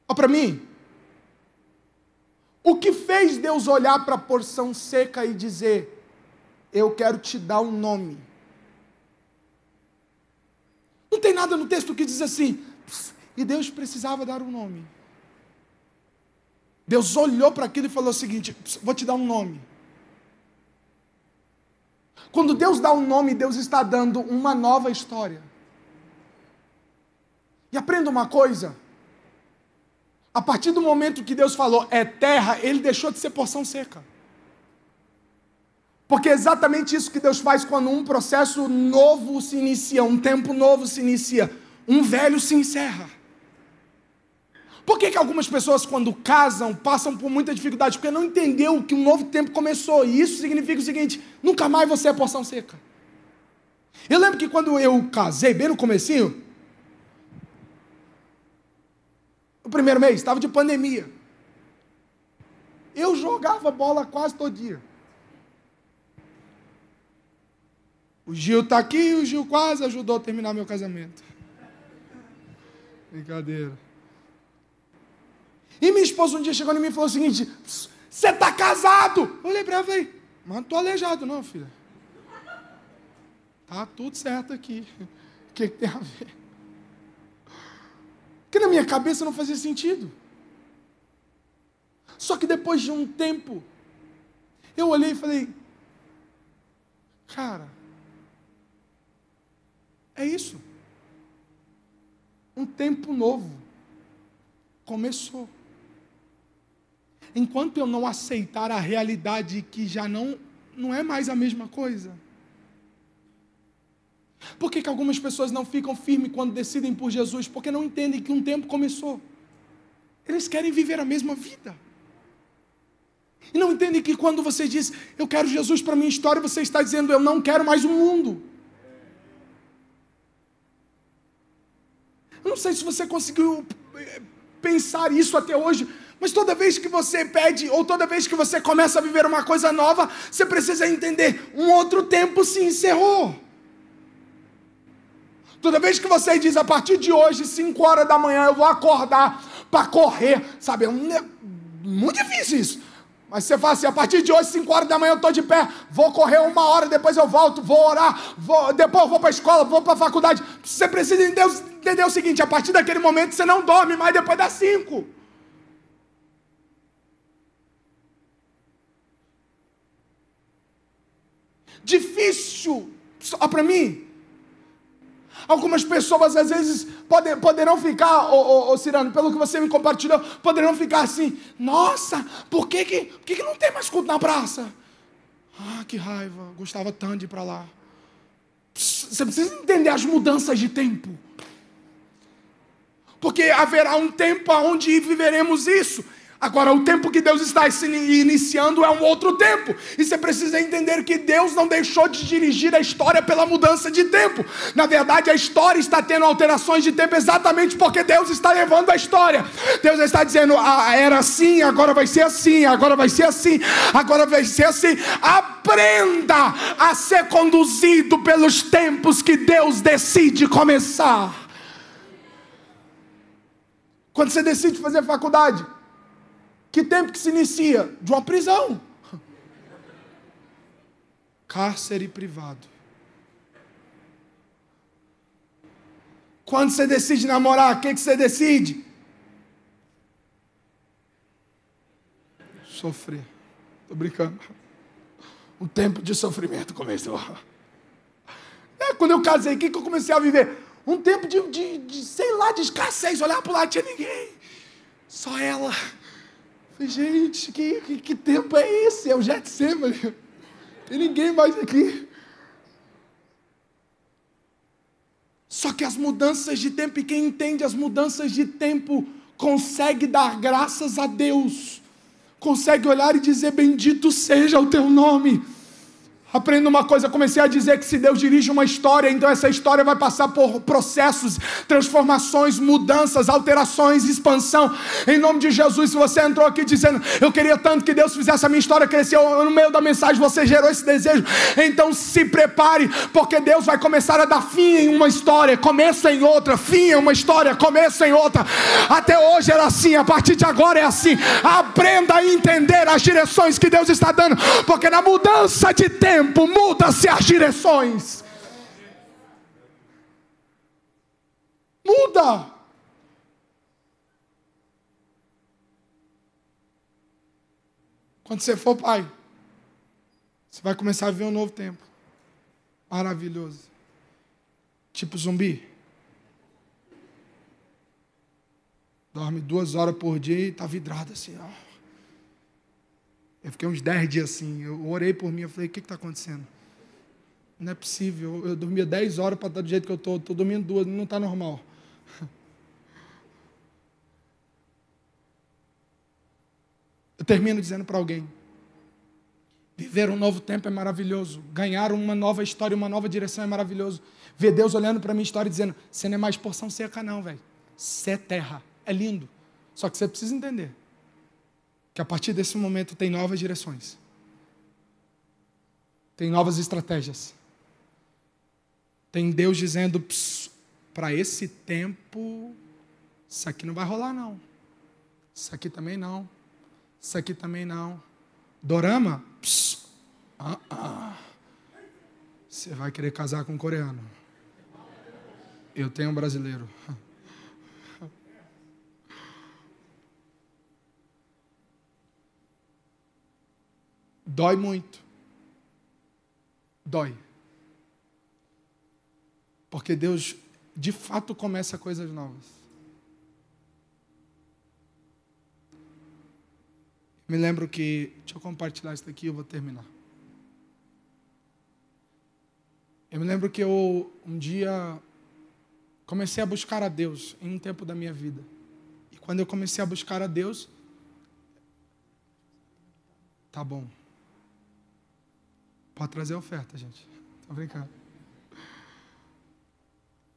Olha para mim. O que fez Deus olhar para a porção seca e dizer: Eu quero te dar um nome? Não tem nada no texto que diz assim, e Deus precisava dar um nome. Deus olhou para aquilo e falou o seguinte: vou te dar um nome. Quando Deus dá um nome, Deus está dando uma nova história. E aprenda uma coisa: a partir do momento que Deus falou é terra, ele deixou de ser porção seca. Porque é exatamente isso que Deus faz quando um processo novo se inicia, um tempo novo se inicia, um velho se encerra. Por que, que algumas pessoas, quando casam, passam por muita dificuldade? Porque não entendeu que um novo tempo começou. E isso significa o seguinte: nunca mais você é porção seca. Eu lembro que quando eu casei, bem no comecinho, no primeiro mês, estava de pandemia. Eu jogava bola quase todo dia. O Gil está aqui e o Gil quase ajudou a terminar meu casamento. Brincadeira. E minha esposa um dia chegou em mim e falou o seguinte: Você está casado? Eu olhei para ela e falei: Mas não estou aleijado, não, filha. Tá tudo certo aqui. O que, que tem a ver? Porque na minha cabeça não fazia sentido. Só que depois de um tempo, eu olhei e falei: Cara, é isso. Um tempo novo começou. Enquanto eu não aceitar a realidade que já não, não é mais a mesma coisa. Por que, que algumas pessoas não ficam firmes quando decidem por Jesus? Porque não entendem que um tempo começou. Eles querem viver a mesma vida. E não entendem que quando você diz, eu quero Jesus para a minha história, você está dizendo, eu não quero mais o mundo. Eu não sei se você conseguiu eh, pensar isso até hoje, mas toda vez que você pede, ou toda vez que você começa a viver uma coisa nova, você precisa entender: um outro tempo se encerrou. Toda vez que você diz, a partir de hoje, 5 horas da manhã, eu vou acordar para correr, sabe? É muito difícil isso. Mas você fala assim, a partir de hoje, 5 horas da manhã eu estou de pé, vou correr uma hora, depois eu volto, vou orar, vou, depois vou para a escola, vou para a faculdade. Você precisa entender, entender o seguinte, a partir daquele momento você não dorme mais depois das 5. Difícil, só para mim. Algumas pessoas às vezes poder, poderão ficar, ô, ô, ô, Cirano, pelo que você me compartilhou, poderão ficar assim: nossa, por que, que, por que, que não tem mais culto na praça? Ah, que raiva, gostava tanto de ir para lá. Você precisa entender as mudanças de tempo. Porque haverá um tempo onde viveremos isso. Agora, o tempo que Deus está iniciando é um outro tempo. E você precisa entender que Deus não deixou de dirigir a história pela mudança de tempo. Na verdade, a história está tendo alterações de tempo exatamente porque Deus está levando a história. Deus está dizendo: ah, era assim, agora vai ser assim, agora vai ser assim, agora vai ser assim. Aprenda a ser conduzido pelos tempos que Deus decide começar. Quando você decide fazer faculdade, que tempo que se inicia? De uma prisão. Cárcere privado. Quando você decide namorar, o que, que você decide? Sofrer. Estou brincando. Um tempo de sofrimento começou. É, quando eu casei, o que, que eu comecei a viver? Um tempo de, de, de sei lá, de escassez. Olhar para o lado, tinha ninguém. Só ela. Falei, gente, que, que, que, tempo é esse? É o Getsemane. Tem ninguém mais aqui. Só que as mudanças de tempo, e quem entende as mudanças de tempo, consegue dar graças a Deus, consegue olhar e dizer: Bendito seja o teu nome. Aprenda uma coisa, comecei a dizer que se Deus dirige uma história, então essa história vai passar por processos, transformações, mudanças, alterações, expansão. Em nome de Jesus, se você entrou aqui dizendo, eu queria tanto que Deus fizesse a minha história crescer, no meio da mensagem você gerou esse desejo, então se prepare, porque Deus vai começar a dar fim em uma história, começo em outra, fim em uma história, começo em outra. Até hoje era assim, a partir de agora é assim. Aprenda a entender as direções que Deus está dando, porque na mudança de tempo, tempo muda-se as direções. Muda. Quando você for pai, você vai começar a ver um novo tempo. Maravilhoso. Tipo zumbi. Dorme duas horas por dia e está vidrado assim. Ó. Eu fiquei uns 10 dias assim. Eu orei por mim, eu falei, o que está acontecendo? Não é possível. Eu dormia 10 horas para estar do jeito que eu estou. Estou dormindo duas, não está normal. Eu termino dizendo para alguém: viver um novo tempo é maravilhoso. Ganhar uma nova história, uma nova direção é maravilhoso. Ver Deus olhando para minha história e dizendo: você não é mais porção seca, não, velho. Você é terra. É lindo. Só que você precisa entender que a partir desse momento tem novas direções, tem novas estratégias. Tem Deus dizendo: para esse tempo, isso aqui não vai rolar, não. Isso aqui também não. Isso aqui também não. Dorama? Pss, ah, ah. Você vai querer casar com um coreano. Eu tenho um brasileiro. Dói muito. Dói. Porque Deus, de fato, começa coisas novas. Me lembro que. Deixa eu compartilhar isso daqui, eu vou terminar. Eu me lembro que eu, um dia, comecei a buscar a Deus em um tempo da minha vida. E quando eu comecei a buscar a Deus, tá bom. Pode trazer oferta, gente. Estou brincando.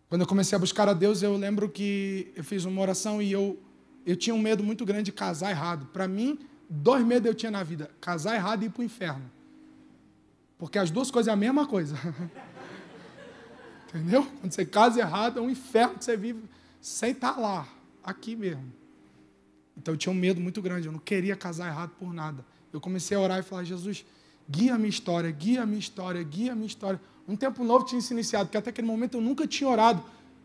Quando eu comecei a buscar a Deus, eu lembro que eu fiz uma oração e eu, eu tinha um medo muito grande de casar errado. Para mim, dois medos eu tinha na vida: casar errado e ir para o inferno. Porque as duas coisas é a mesma coisa. Entendeu? Quando você casa errado, é um inferno que você vive sem estar tá lá, aqui mesmo. Então eu tinha um medo muito grande, eu não queria casar errado por nada. Eu comecei a orar e falar: Jesus, guia a minha história, guia a minha história, guia a minha história. Um tempo novo tinha se iniciado, porque até aquele momento eu nunca tinha orado.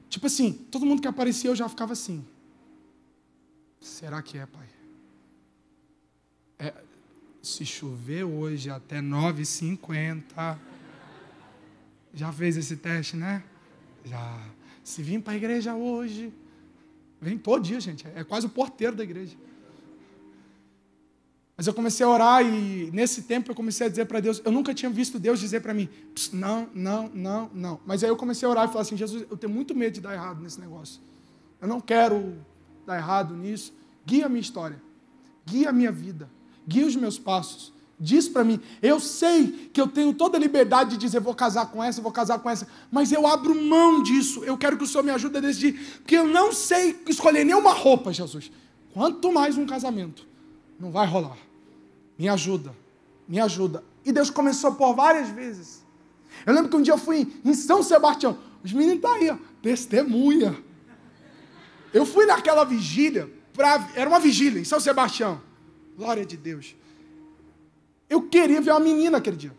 Tipo assim, todo mundo que aparecia eu já ficava assim. Será que é, pai? É, se chover hoje até 9h50. Já fez esse teste, né? Já. Se vim para a igreja hoje. Vem todo dia, gente. É quase o porteiro da igreja. Mas eu comecei a orar e nesse tempo eu comecei a dizer para Deus, eu nunca tinha visto Deus dizer para mim, não, não, não, não. Mas aí eu comecei a orar e falar assim, Jesus, eu tenho muito medo de dar errado nesse negócio. Eu não quero dar errado nisso. Guia a minha história. Guia a minha vida. Guia os meus passos. Diz para mim, eu sei que eu tenho toda a liberdade de dizer, vou casar com essa, vou casar com essa, mas eu abro mão disso. Eu quero que o Senhor me ajude a decidir, porque eu não sei escolher nenhuma roupa, Jesus. Quanto mais um casamento. Não vai rolar. Me ajuda, me ajuda. E Deus começou por várias vezes. Eu lembro que um dia eu fui em São Sebastião. Os meninos estão tá aí, ó, testemunha. Eu fui naquela vigília, pra, era uma vigília em São Sebastião. Glória de Deus. Eu queria ver uma menina aquele dia.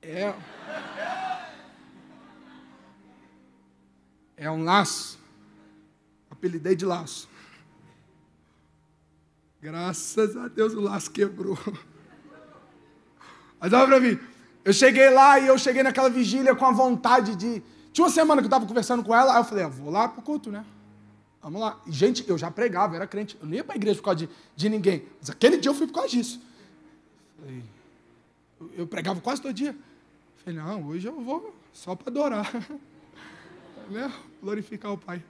É. É um laço. Apelidei de laço. Graças a Deus o laço quebrou. Mas olha para mim. Eu cheguei lá e eu cheguei naquela vigília com a vontade de. Tinha uma semana que eu estava conversando com ela, aí eu falei, ah, vou lá pro culto, né? Vamos lá. E, gente, eu já pregava, era crente. Eu não ia para igreja por causa de, de ninguém. Mas aquele dia eu fui por causa disso. Falei, eu, eu pregava quase todo dia. Falei, não, hoje eu vou só para adorar. né? Glorificar o Pai.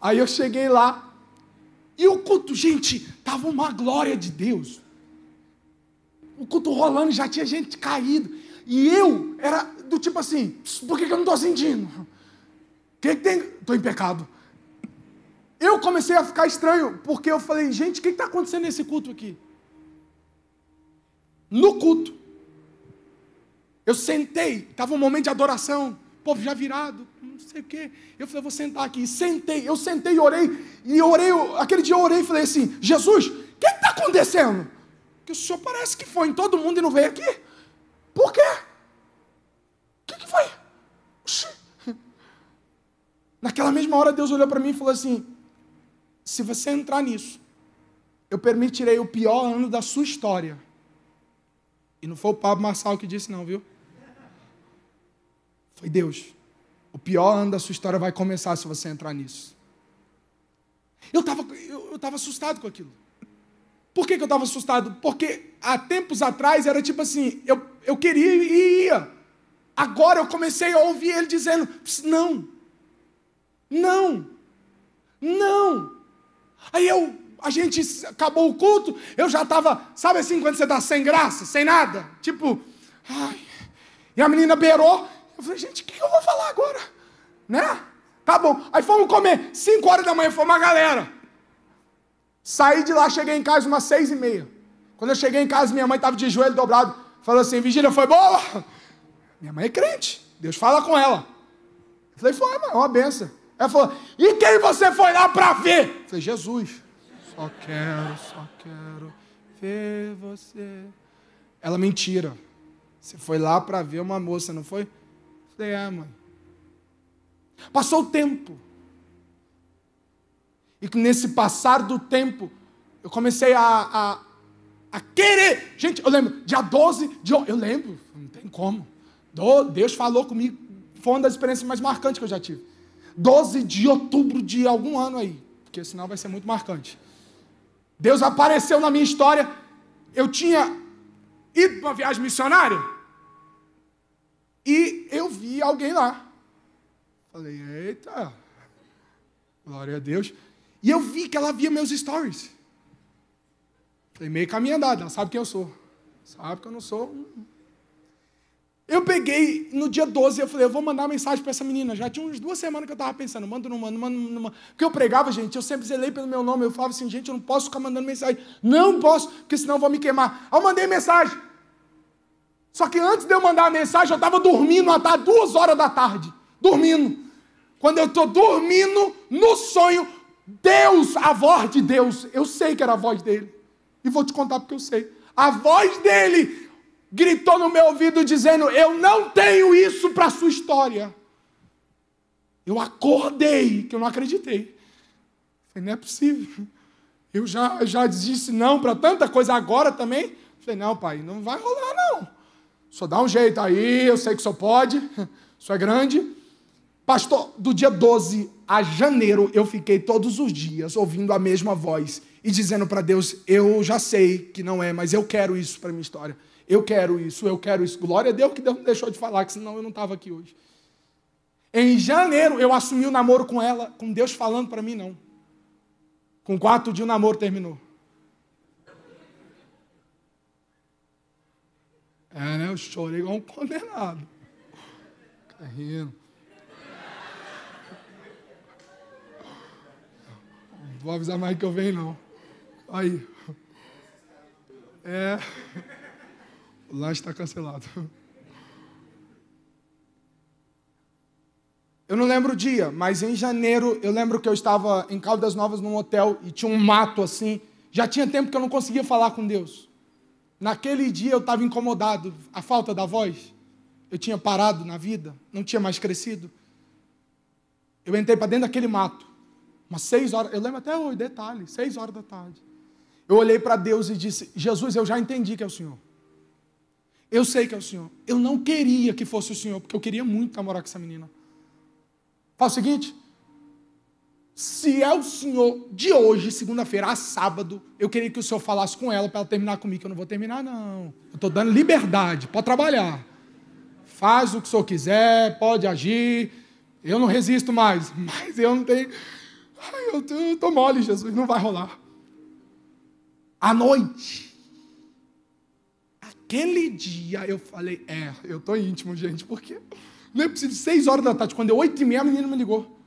Aí eu cheguei lá, e o culto, gente, estava uma glória de Deus. O culto rolando, já tinha gente caído. E eu era do tipo assim: por que, que eu não estou sentindo? O que, que tem? Estou em pecado. Eu comecei a ficar estranho, porque eu falei: gente, o que está acontecendo nesse culto aqui? No culto. Eu sentei, estava um momento de adoração povo já virado, não sei o quê. Eu falei, vou sentar aqui. Sentei, eu sentei e orei. E orei, aquele dia eu orei e falei assim: Jesus, o que está acontecendo? Que o senhor parece que foi em todo mundo e não veio aqui. Por quê? O que, que foi? Oxi. Naquela mesma hora, Deus olhou para mim e falou assim: se você entrar nisso, eu permitirei o pior ano da sua história. E não foi o Pablo Marçal que disse, não, viu? Foi Deus. O pior ano da sua história vai começar se você entrar nisso. Eu estava eu, eu tava assustado com aquilo. Por que, que eu estava assustado? Porque há tempos atrás era tipo assim, eu, eu queria e ia. Agora eu comecei a ouvir ele dizendo: não, não, não. Aí eu, a gente acabou o culto, eu já estava, sabe assim, quando você está sem graça, sem nada? Tipo, ai. E a menina beirou, eu falei, gente, o que eu vou falar agora? Né? Tá bom. Aí fomos comer. 5 horas da manhã, foi uma galera. Saí de lá, cheguei em casa umas seis e meia. Quando eu cheguei em casa, minha mãe estava de joelho dobrado. Falou assim, vigília foi boa? Minha mãe é crente. Deus fala com ela. Eu falei, foi, mãe, é uma benção. Ela falou, e quem você foi lá para ver? Eu falei, Jesus. Só quero, só quero ver você. Ela, mentira. Você foi lá para ver uma moça, não foi? É. Passou o tempo. E nesse passar do tempo, eu comecei a, a, a querer. Gente, eu lembro, dia 12 de. Eu lembro, não tem como. Deus falou comigo, foi uma das experiências mais marcantes que eu já tive. 12 de outubro de algum ano aí, porque senão vai ser muito marcante. Deus apareceu na minha história. Eu tinha ido para uma viagem missionária. E eu vi alguém lá. Falei, eita, glória a Deus. E eu vi que ela via meus stories. Falei, meio caminho andado, ela sabe quem eu sou. Sabe que eu não sou. Eu peguei no dia 12, eu falei, eu vou mandar mensagem para essa menina. Já tinha umas duas semanas que eu estava pensando, mando, não mando, mando, não mando. Porque eu pregava, gente, eu sempre zelei pelo meu nome. Eu falava assim, gente, eu não posso ficar mandando mensagem. Não posso, porque senão eu vou me queimar. Aí eu mandei mensagem. Só que antes de eu mandar a mensagem, eu estava dormindo até duas horas da tarde. Dormindo. Quando eu estou dormindo, no sonho, Deus, a voz de Deus, eu sei que era a voz dele. E vou te contar porque eu sei. A voz dele gritou no meu ouvido dizendo: Eu não tenho isso para a sua história. Eu acordei, que eu não acreditei. Falei, não é possível. Eu já, já disse não para tanta coisa agora também. Falei, não, pai, não vai rolar, não. Só dá um jeito aí, eu sei que só pode, só é grande. Pastor, do dia 12 a janeiro, eu fiquei todos os dias ouvindo a mesma voz e dizendo para Deus: Eu já sei que não é, mas eu quero isso para minha história. Eu quero isso, eu quero isso. Glória a Deus que Deus não deixou de falar, que senão eu não estava aqui hoje. Em janeiro, eu assumi o namoro com ela, com Deus falando para mim, não. Com quatro dias, o namoro terminou. É, né? Eu chorei igual um condenado. Fica rindo. Vou avisar mais que eu venho, não. Aí. É. O lanche está cancelado. Eu não lembro o dia, mas em janeiro eu lembro que eu estava em Caldas Novas num hotel e tinha um mato assim. Já tinha tempo que eu não conseguia falar com Deus. Naquele dia eu estava incomodado, a falta da voz. Eu tinha parado na vida, não tinha mais crescido. Eu entrei para dentro daquele mato. Umas seis horas, eu lembro até hoje, detalhe, seis horas da tarde. Eu olhei para Deus e disse: Jesus, eu já entendi que é o Senhor. Eu sei que é o Senhor. Eu não queria que fosse o Senhor, porque eu queria muito namorar com essa menina. Faz o seguinte: se é o Senhor de hoje, segunda-feira, a sábado, eu queria que o Senhor falasse com ela para ela terminar comigo, eu não vou terminar, não. Eu estou dando liberdade, pode trabalhar. Faz o que o Senhor quiser, pode agir. Eu não resisto mais, mas eu não tenho. Ai, eu estou mole, Jesus, não vai rolar. À noite, aquele dia eu falei, é, eu estou íntimo, gente, porque não é preciso seis horas da tarde, quando deu oito e meia, a menina me ligou.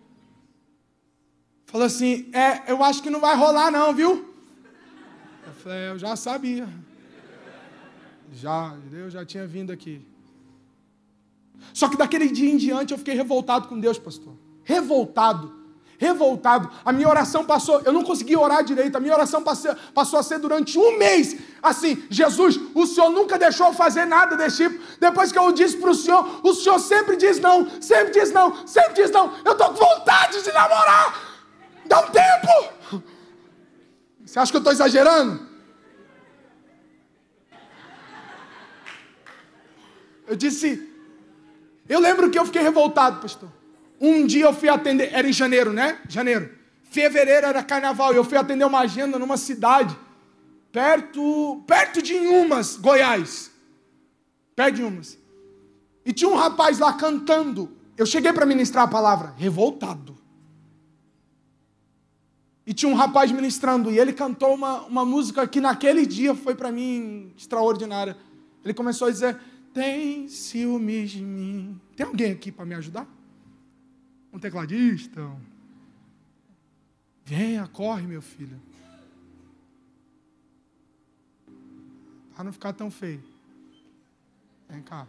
Falou assim, é, eu acho que não vai rolar não, viu? Eu falei, é, eu já sabia. Já, eu já tinha vindo aqui. Só que daquele dia em diante eu fiquei revoltado com Deus, pastor. Revoltado revoltado. A minha oração passou, eu não consegui orar direito, a minha oração passou, passou a ser durante um mês. Assim, Jesus, o Senhor nunca deixou eu fazer nada desse tipo. Depois que eu disse para o Senhor, o Senhor sempre diz não, sempre diz não, sempre diz não. Eu estou com vontade de namorar. Dá um tempo. Você acha que eu estou exagerando? Eu disse, eu lembro que eu fiquei revoltado, pastor. Um dia eu fui atender, era em janeiro, né? Janeiro. Fevereiro era carnaval, eu fui atender uma agenda numa cidade, perto, perto de Inhumas, Goiás. Perto de Inhumas. E tinha um rapaz lá cantando. Eu cheguei para ministrar a palavra, revoltado. E tinha um rapaz ministrando, e ele cantou uma, uma música que naquele dia foi para mim extraordinária. Ele começou a dizer: Tem ciúmes de mim. Tem alguém aqui para me ajudar? um tecladista. Venha, corre, meu filho. Para não ficar tão feio. Vem cá.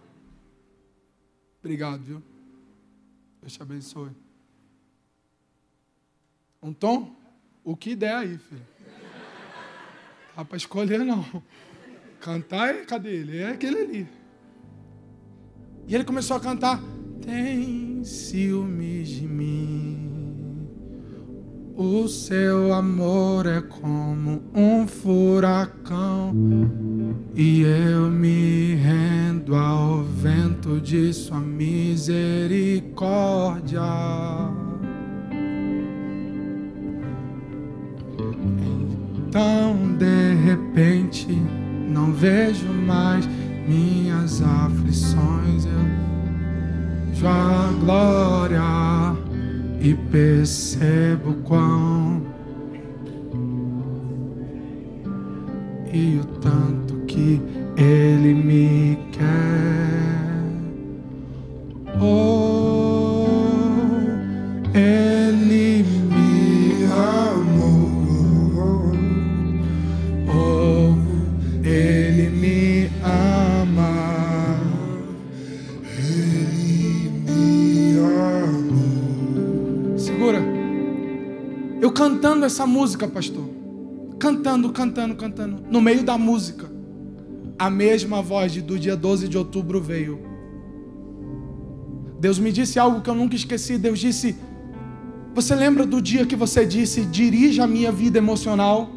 Obrigado, viu? Deus te abençoe. Um tom? O que der aí, filho. Dá para escolher, não. Cantar é, cadê ele? É aquele ali. E ele começou a cantar tem ciúmes de mim. O seu amor é como um furacão, e eu me rendo ao vento de sua misericórdia. Então, de repente, não vejo mais minhas aflições. Eu tua glória e percebo quão e o tanto que Ele me quer. Oh. Cantando essa música, pastor. Cantando, cantando, cantando. No meio da música, a mesma voz do dia 12 de outubro veio. Deus me disse algo que eu nunca esqueci. Deus disse: Você lembra do dia que você disse, dirija a minha vida emocional?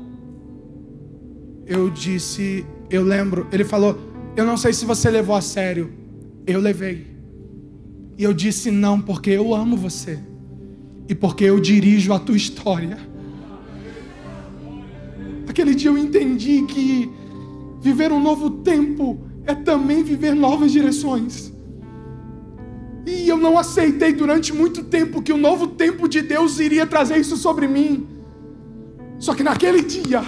Eu disse, eu lembro. Ele falou, eu não sei se você levou a sério. Eu levei. E eu disse não, porque eu amo você e porque eu dirijo a tua história. Aquele dia eu entendi que viver um novo tempo é também viver novas direções. E eu não aceitei durante muito tempo que o novo tempo de Deus iria trazer isso sobre mim. Só que naquele dia,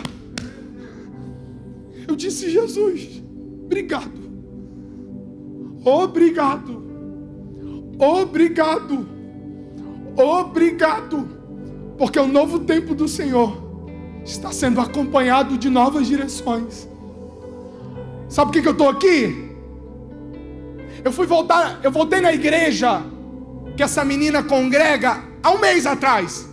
eu disse: Jesus, obrigado. Obrigado. Obrigado. Obrigado. Porque o novo tempo do Senhor está sendo acompanhado de novas direções. Sabe por que, que eu estou aqui? Eu fui voltar, eu voltei na igreja que essa menina congrega há um mês atrás.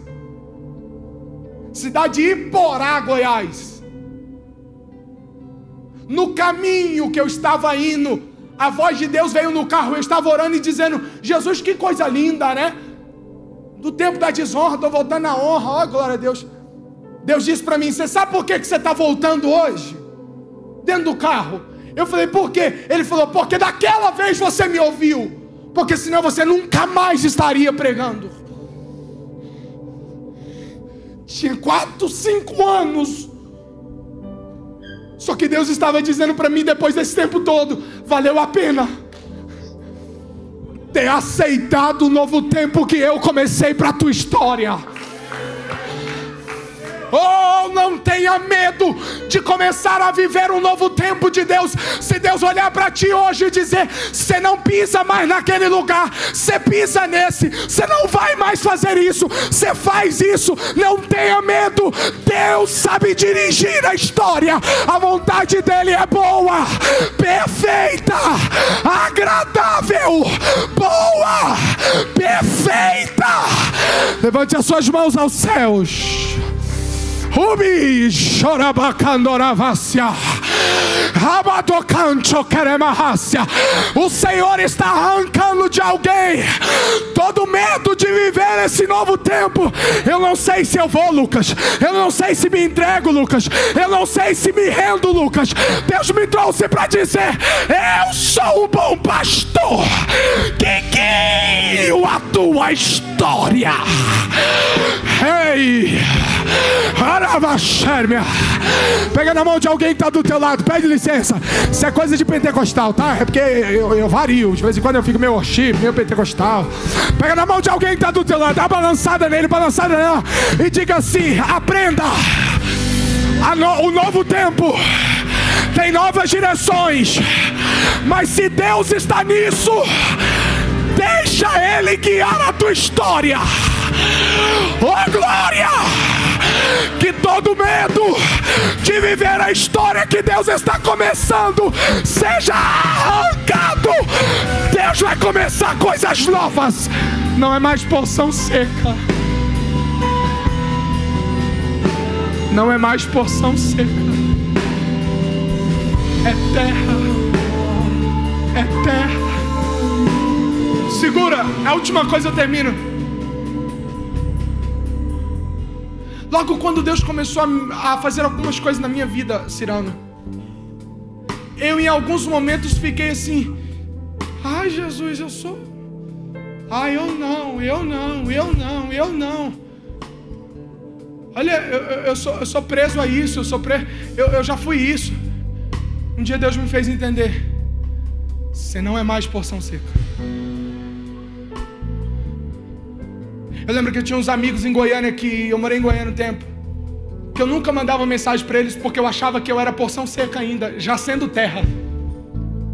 Cidade de Iporá, Goiás. No caminho que eu estava indo, a voz de Deus veio no carro, eu estava orando e dizendo: Jesus, que coisa linda, né? Do tempo da desonra, estou voltando na honra, ó, glória a Deus. Deus disse para mim: Você sabe por que, que você está voltando hoje? Dentro do carro. Eu falei: Por quê? Ele falou: Porque daquela vez você me ouviu. Porque senão você nunca mais estaria pregando. Tinha quatro, cinco anos. Só que Deus estava dizendo para mim depois desse tempo todo: valeu a pena ter aceitado o novo tempo que eu comecei para a tua história. Oh, não tenha medo de começar a viver um novo tempo de Deus. Se Deus olhar para ti hoje e dizer: você não pisa mais naquele lugar, você pisa nesse, você não vai mais fazer isso, você faz isso, não tenha medo. Deus sabe dirigir a história, a vontade dEle é boa, perfeita, agradável, boa, perfeita. Levante as suas mãos aos céus. Ubi chorabacandoravácia. Rabadocancho queremahácia. O Senhor está arrancando de alguém todo medo de viver esse novo tempo. Eu não sei se eu vou, Lucas. Eu não sei se me entrego, Lucas. Eu não sei se me rendo, Lucas. Deus me trouxe para dizer: Eu sou o bom pastor que guio a tua história. Ei! Pega na mão de alguém que está do teu lado, pede licença. Isso é coisa de pentecostal, tá? É porque eu, eu vario. De vez em quando eu fico meio worship, meio pentecostal. Pega na mão de alguém que está do teu lado, dá uma balançada nele, balançada nela. E diga assim: aprenda. No, o novo tempo tem novas direções. Mas se Deus está nisso, deixa Ele guiar a tua história. Oh glória! Que todo medo de viver a história que Deus está começando seja arrancado. Deus vai começar coisas novas. Não é mais porção seca. Não é mais porção seca. É terra. É terra. Segura, a última coisa eu termino. Logo quando Deus começou a, a fazer algumas coisas na minha vida, Cirano, eu em alguns momentos fiquei assim: ai Jesus, eu sou. Ai, eu não, eu não, eu não, eu não. Olha, eu, eu, sou, eu sou preso a isso, eu sou preso, eu, eu já fui isso. Um dia Deus me fez entender: você não é mais porção seca. Eu lembro que eu tinha uns amigos em Goiânia que eu morei em Goiânia um tempo. Que eu nunca mandava mensagem para eles porque eu achava que eu era porção seca ainda, já sendo terra.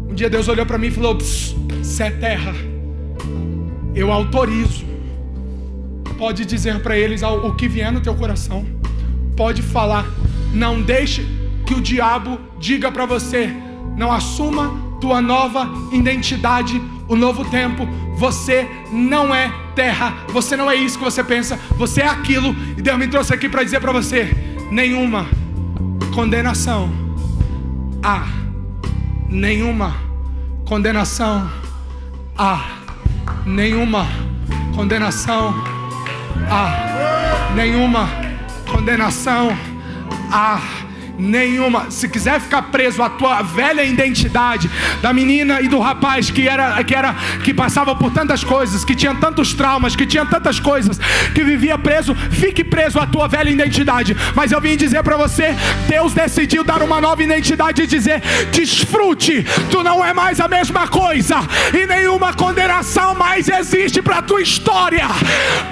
Um dia Deus olhou para mim e falou: "Se é terra, eu autorizo. Pode dizer para eles o que vier no teu coração. Pode falar. Não deixe que o diabo diga para você. Não assuma tua nova identidade, o novo tempo. Você não é terra, você não é isso que você pensa, você é aquilo, e Deus me trouxe aqui para dizer para você: nenhuma condenação há, nenhuma condenação há, nenhuma condenação há, nenhuma condenação há. Nenhuma. Se quiser ficar preso à tua velha identidade da menina e do rapaz que era que era que passava por tantas coisas, que tinha tantos traumas, que tinha tantas coisas, que vivia preso, fique preso à tua velha identidade. Mas eu vim dizer para você, Deus decidiu dar uma nova identidade e dizer: desfrute, tu não é mais a mesma coisa e nenhuma condenação mais existe para tua história.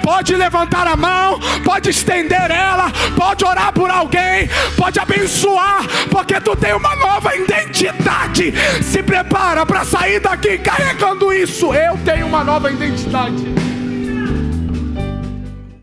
Pode levantar a mão, pode estender ela, pode orar por alguém, pode abençoar, porque tu tem uma nova identidade. Se prepara para sair daqui carregando isso. Eu tenho uma nova identidade.